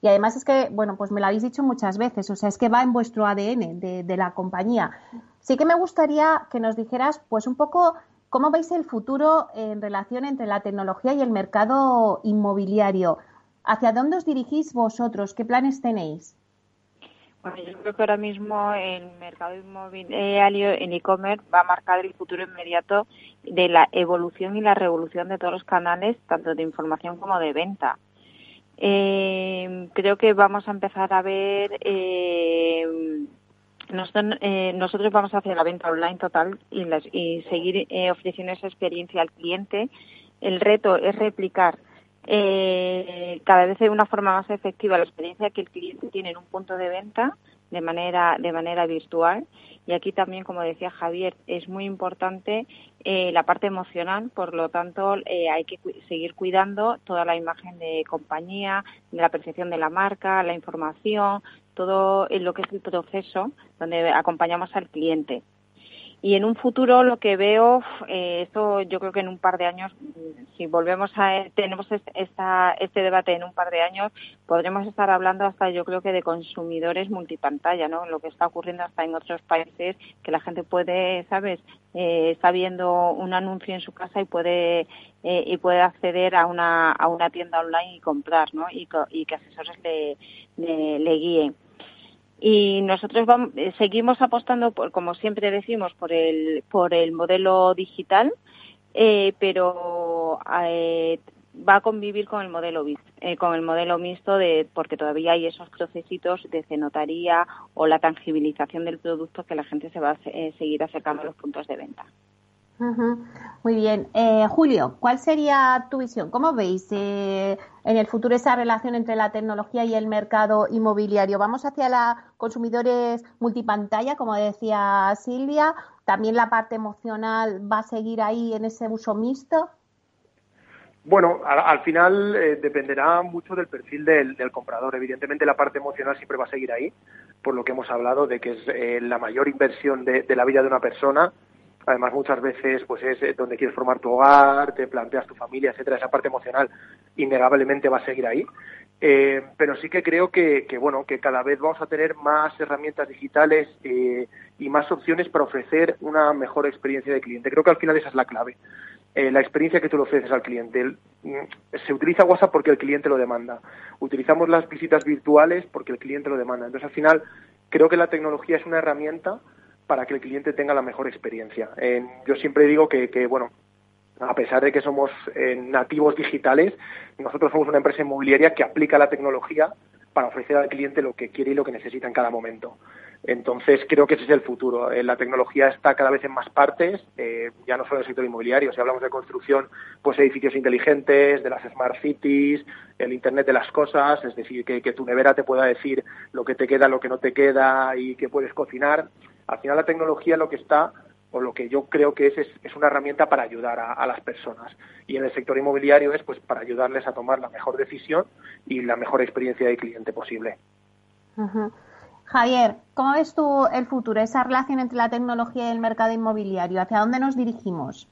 además es que, bueno, pues me lo habéis dicho muchas veces, o sea, es que va en vuestro ADN de, de la compañía. Sí que me gustaría que nos dijeras, pues un poco, cómo veis el futuro en relación entre la tecnología y el mercado inmobiliario. ¿Hacia dónde os dirigís vosotros? ¿Qué planes tenéis? Bueno, yo creo que ahora mismo el mercado inmobiliario en e-commerce va a marcar el futuro inmediato de la evolución y la revolución de todos los canales, tanto de información como de venta. Eh, creo que vamos a empezar a ver, eh, nosotros, eh, nosotros, vamos a hacer la venta online total y, y seguir ofreciendo esa experiencia al cliente. El reto es replicar eh, cada vez de una forma más efectiva la experiencia que el cliente tiene en un punto de venta de manera de manera virtual y aquí también como decía Javier es muy importante eh, la parte emocional por lo tanto eh, hay que seguir cuidando toda la imagen de compañía de la percepción de la marca la información todo lo que es el proceso donde acompañamos al cliente y en un futuro lo que veo, eh, esto yo creo que en un par de años, mm, si volvemos a tenemos esta, este debate en un par de años, podremos estar hablando hasta yo creo que de consumidores multipantalla, ¿no? Lo que está ocurriendo hasta en otros países, que la gente puede, ¿sabes? Eh, está viendo un anuncio en su casa y puede eh, y puede acceder a una, a una tienda online y comprar, ¿no? Y, que asesores le, le guíen y nosotros vamos, eh, seguimos apostando por, como siempre decimos, por el, por el modelo digital, eh, pero eh, va a convivir con el modelo con el modelo mixto de porque todavía hay esos procesitos de cenotaría o la tangibilización del producto que la gente se va a seguir acercando a los puntos de venta. Muy bien. Eh, Julio, ¿cuál sería tu visión? ¿Cómo veis eh, en el futuro esa relación entre la tecnología y el mercado inmobiliario? ¿Vamos hacia la consumidores multipantalla, como decía Silvia? ¿También la parte emocional va a seguir ahí en ese uso mixto? Bueno, al, final eh, dependerá mucho del perfil del, comprador. Evidentemente la parte emocional siempre va a seguir ahí, por lo que hemos hablado de que es la mayor inversión de la vida de una persona Además, muchas veces pues es eh, donde quieres formar tu hogar, te planteas tu familia, etcétera. Esa parte emocional innegablemente va a seguir ahí. Eh, pero sí que creo que, bueno que cada vez vamos a tener más herramientas digitales eh, y más opciones para ofrecer una mejor experiencia de cliente. Creo que al final esa es la clave. la experiencia que tú le ofreces al cliente. Mm, se utiliza WhatsApp porque el cliente lo demanda. Utilizamos las visitas virtuales porque el cliente lo demanda. Entonces, al final, creo que la tecnología es una herramienta para que el cliente tenga la mejor experiencia. yo siempre digo que, bueno, a pesar de que somos eh, nativos digitales, nosotros somos una empresa inmobiliaria que aplica la tecnología para ofrecer al cliente lo que quiere y lo que necesita en cada momento. Entonces, creo que ese es el futuro. Eh, la tecnología está cada vez en más partes, eh, ya no solo en el sector inmobiliario. Si hablamos de construcción, pues edificios inteligentes, de las smart cities, el Internet de las cosas, es decir, que, que tu nevera te pueda decir lo que te queda, lo que no te queda y que puedes cocinar. Al final la tecnología lo que está o lo que yo creo que es, es, una herramienta para ayudar a, las personas. Y en el sector inmobiliario es pues para ayudarles a tomar la mejor decisión y la mejor experiencia de cliente posible. Javier, ¿cómo ves tú el futuro, esa relación entre la tecnología y el mercado inmobiliario? ¿Hacia dónde nos dirigimos?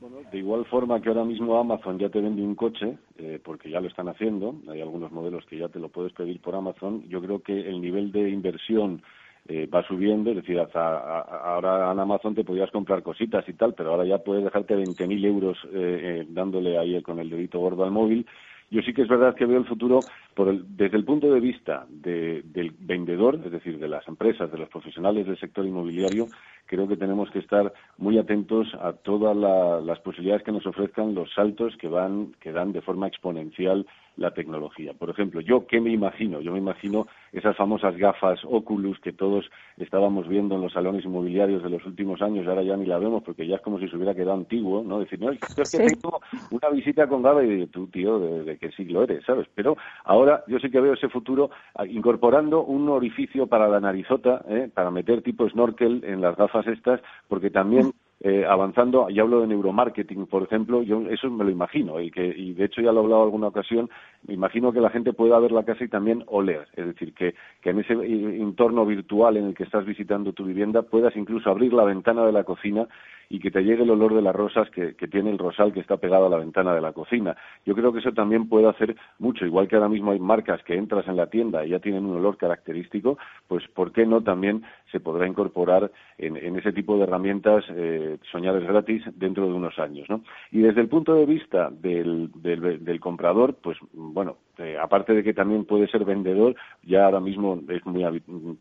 Bueno, de igual forma que ahora mismo Amazon ya te vende un coche, eh, porque ya lo están haciendo, hay algunos modelos que ya te lo puedes pedir por Amazon, yo creo que el nivel de inversión eh, va subiendo, es decir, hasta ahora en Amazon te podías comprar cositas y tal, pero ahora ya puedes dejarte 20.000 euros eh, eh, dándole ahí con el dedito gordo al móvil. Yo sí que es verdad que veo el futuro por desde el punto de vista del vendedor, es decir, de las empresas, de los profesionales del sector inmobiliario, creo que tenemos que estar muy atentos a todas las posibilidades que nos ofrezcan los saltos que van que dan de forma exponencial la tecnología. Por ejemplo, yo qué me imagino? Yo me imagino esas famosas gafas Oculus que todos estábamos viendo en los salones inmobiliarios de los últimos años, ahora ya ni la vemos porque ya es como si se hubiera quedado antiguo, ¿no? Decir, no, es que tengo una visita con Gaba y tú, tío, ¿de, qué siglo eres, sabes? Pero ahora yo sí que veo ese futuro ah, incorporando un orificio para la narizota, ¿eh? para meter tipo snorkel en las gafas estas, porque también eh, avanzando, y hablo de neuromarketing, por ejemplo, yo eso me lo imagino, y, que, y de hecho ya lo he hablado alguna ocasión, me imagino que la gente pueda ver la casa y también oler, es decir, que, que en ese entorno virtual en el que estás visitando tu vivienda puedas incluso abrir la ventana de la cocina y que te llegue el olor de las rosas que, tiene el rosal que está pegado a la ventana de la cocina. Yo creo que eso también puede hacer mucho, igual que ahora mismo hay marcas que entras en la tienda y ya tienen un olor característico, pues ¿por qué no también se podrá incorporar en, ese tipo de herramientas eh, soñares gratis dentro de unos años, ¿no? Y desde el punto de vista del, del, comprador, pues bueno, eh, aparte de que también puede ser vendedor, ya ahora mismo es muy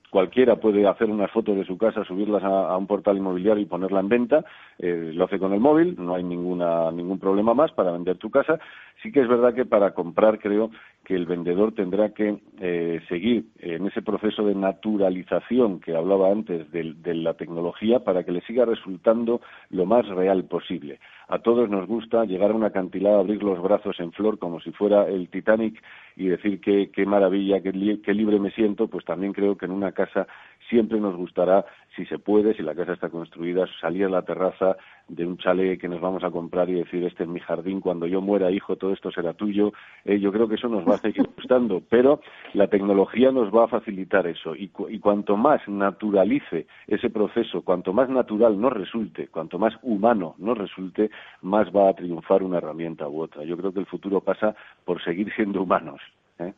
cualquiera puede hacer unas fotos de su casa, subirlas a, un portal inmobiliario y ponerla en venta eh, lo hace con el móvil, no hay ninguna, ningún problema más para vender tu casa. Sí que es verdad que para comprar creo que el vendedor tendrá que eh, seguir en ese proceso de naturalización que hablaba antes de la tecnología para que le siga resultando lo más real posible. A todos nos gusta llegar a una acantilado, abrir los brazos en flor como si fuera el Titanic y decir qué, qué maravilla, qué, libre me siento, pues también creo que en una casa siempre nos gustará, si se puede, si la casa está construida, salir a la terraza de un chalet que nos vamos a comprar y decir, este es mi jardín, cuando yo muera, hijo, todo esto será tuyo. Eh, yo creo que eso nos va a seguir gustando, pero la tecnología nos va a facilitar eso. Y, y cuanto más naturalice ese proceso, cuanto más natural nos resulte, cuanto más humano nos resulte, más va a triunfar una herramienta u otra. Yo creo que el futuro pasa por seguir siendo humanos. ¿eh?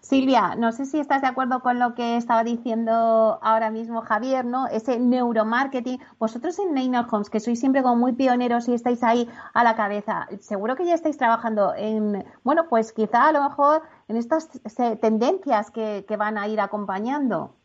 Silvia, no sé si estás de acuerdo con lo que estaba diciendo ahora mismo Javier, ¿no? Ese neuromarketing. Vosotros en Neynor Homes, que sois siempre como muy pioneros y estáis ahí a la cabeza, seguro que ya estáis trabajando en, bueno, pues quizá a lo mejor en estas tendencias que van a ir acompañando.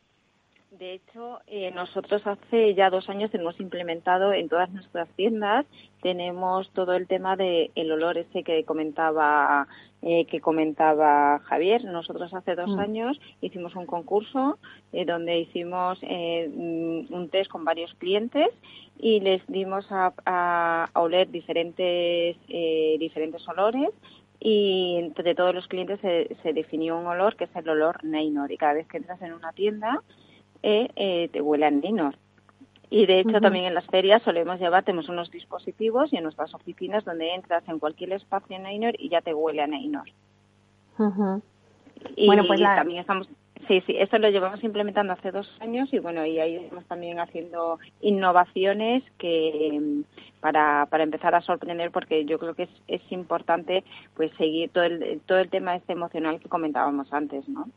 De hecho, eh, nosotros hace ya dos años hemos implementado en todas nuestras tiendas, tenemos todo el tema del el olor ese que comentaba eh, que comentaba Javier. Nosotros hace dos mm. años hicimos un concurso eh, donde hicimos mm, un test con varios clientes y les dimos a, oler diferentes diferentes olores y entre todos los clientes se, se, definió un olor que es el olor Neynor y cada vez que entras en una tienda eh, eh, te huele a Neynor. Y de hecho también en las ferias solemos llevar, tenemos unos dispositivos y en nuestras oficinas donde entras en cualquier espacio en Neynor y ya te huele a Neynor. Y bueno, pues también estamos, sí, sí, esto lo llevamos implementando hace dos años y bueno, y ahí estamos también haciendo innovaciones que para, para empezar a sorprender porque yo creo que es, es importante pues seguir todo el, todo el tema este emocional que comentábamos antes, ¿no?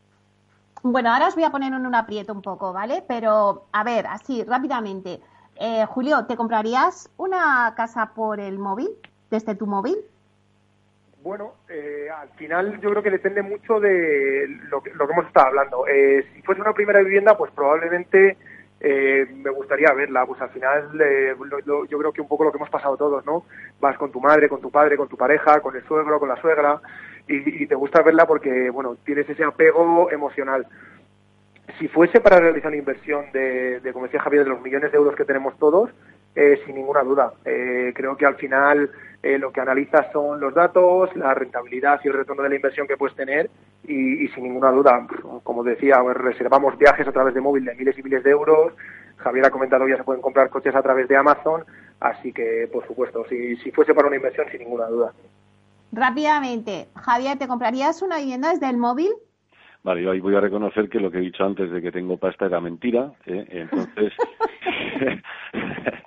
Bueno, ahora os voy a poner en un aprieto un poco, ¿vale? Pero, a ver, así, rápidamente. Eh, Julio, ¿te comprarías una casa por el móvil, desde tu móvil? Bueno, eh, al final yo creo que depende mucho de lo que, lo que hemos estado hablando. Eh, si fuese una primera vivienda, pues probablemente me gustaría verla. Pues al final yo creo que un poco lo que hemos pasado todos, ¿no? Vas con tu madre, con tu padre, con tu pareja, con el suegro, con la suegra y, te gusta verla porque, bueno, tienes ese apego emocional. Si fuese para realizar una inversión de, de como decía Javier, de los millones de euros que tenemos todos, eh, sin ninguna duda. Eh, creo que al final eh, lo que analizas son los datos, la rentabilidad y el retorno de la inversión que puedes tener y, sin ninguna duda, como decía, reservamos viajes a través de móvil de miles y miles de euros. Javier ha comentado ya se pueden comprar coches a través de Amazon, así que por supuesto, si, si fuese para una inversión, sin ninguna duda. Rápidamente, Javier, ¿te comprarías una vivienda desde el móvil? Vale, yo ahí voy a reconocer que lo que he dicho antes de que tengo pasta era mentira, ¿eh? entonces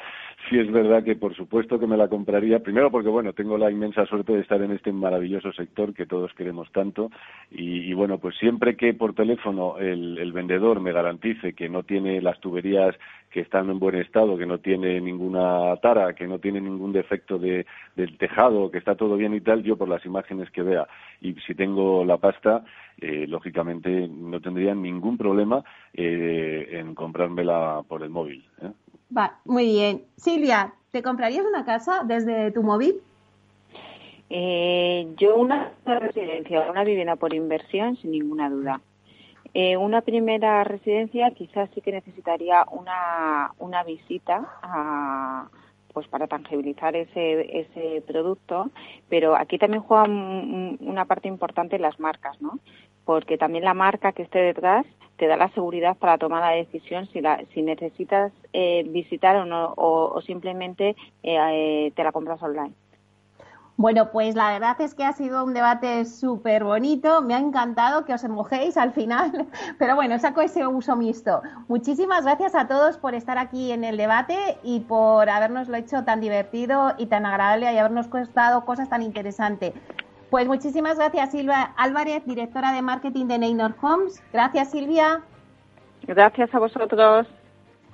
sí es verdad que por supuesto que me la compraría. Primero porque, bueno, tengo la inmensa suerte de estar en este maravilloso sector que todos queremos tanto. Y, bueno, pues siempre que por teléfono el, vendedor me garantice que no tiene las tuberías que están en buen estado, que no tiene ninguna tara, que no tiene ningún defecto de, del tejado, que está todo bien y tal, yo por las imágenes que vea y si tengo la pasta, eh, lógicamente no tendría ningún problema eh, en comprármela por el móvil. ¿eh? Va, muy bien. Silvia, ¿te comprarías una casa desde tu móvil? Eh, yo una residencia, una vivienda por inversión, sin ninguna duda. Eh, una primera residencia quizás sí que necesitaría una, una visita a, pues para tangibilizar ese, ese producto, pero aquí también juegan una parte importante las marcas, ¿no? Porque también la marca que esté detrás te da la seguridad para tomar la decisión si, la, si necesitas eh, visitar o no o, simplemente eh, eh, te la compras online. Bueno, pues la verdad es que ha sido un debate súper bonito. Me ha encantado que os mojéis al final, pero bueno, saco ese uso mixto. Muchísimas gracias a todos por estar aquí en el debate y por habernoslo hecho tan divertido y tan agradable y habernos costado cosas tan interesantes. Pues muchísimas gracias, Silvia Álvarez, directora de marketing de Neynor Homes. Gracias, Silvia. Gracias a vosotros.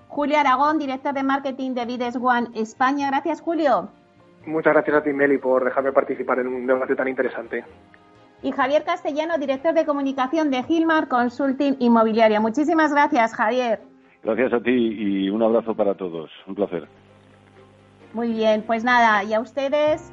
Julio Aragón, director de marketing de Vides One España. Gracias, Julio. Muchas gracias a ti, Meli, por dejarme participar en un debate tan interesante. Y Javier Castellano, director de comunicación de Gilmar Consulting Inmobiliaria. Muchísimas gracias, Javier. Gracias a ti y un abrazo para todos. Un placer. Muy bien, pues nada, y a ustedes